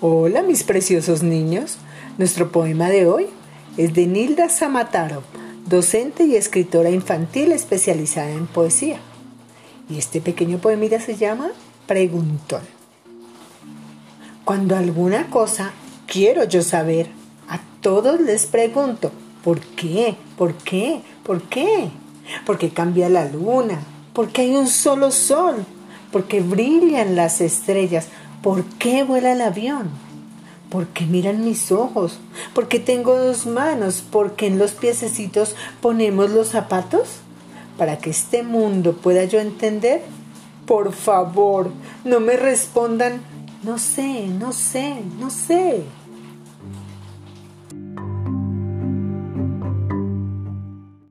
Hola mis preciosos niños. Nuestro poema de hoy es de Nilda Samataro, docente y escritora infantil especializada en poesía. Y este pequeño poemita se llama Preguntón. Cuando alguna cosa quiero yo saber, a todos les pregunto, ¿por qué? ¿Por qué? ¿Por qué? Porque cambia la luna, porque hay un solo sol, porque brillan las estrellas, ¿Por qué vuela el avión? ¿Por qué miran mis ojos? ¿Por qué tengo dos manos? ¿Por qué en los piececitos ponemos los zapatos? Para que este mundo pueda yo entender, por favor, no me respondan, no sé, no sé, no sé.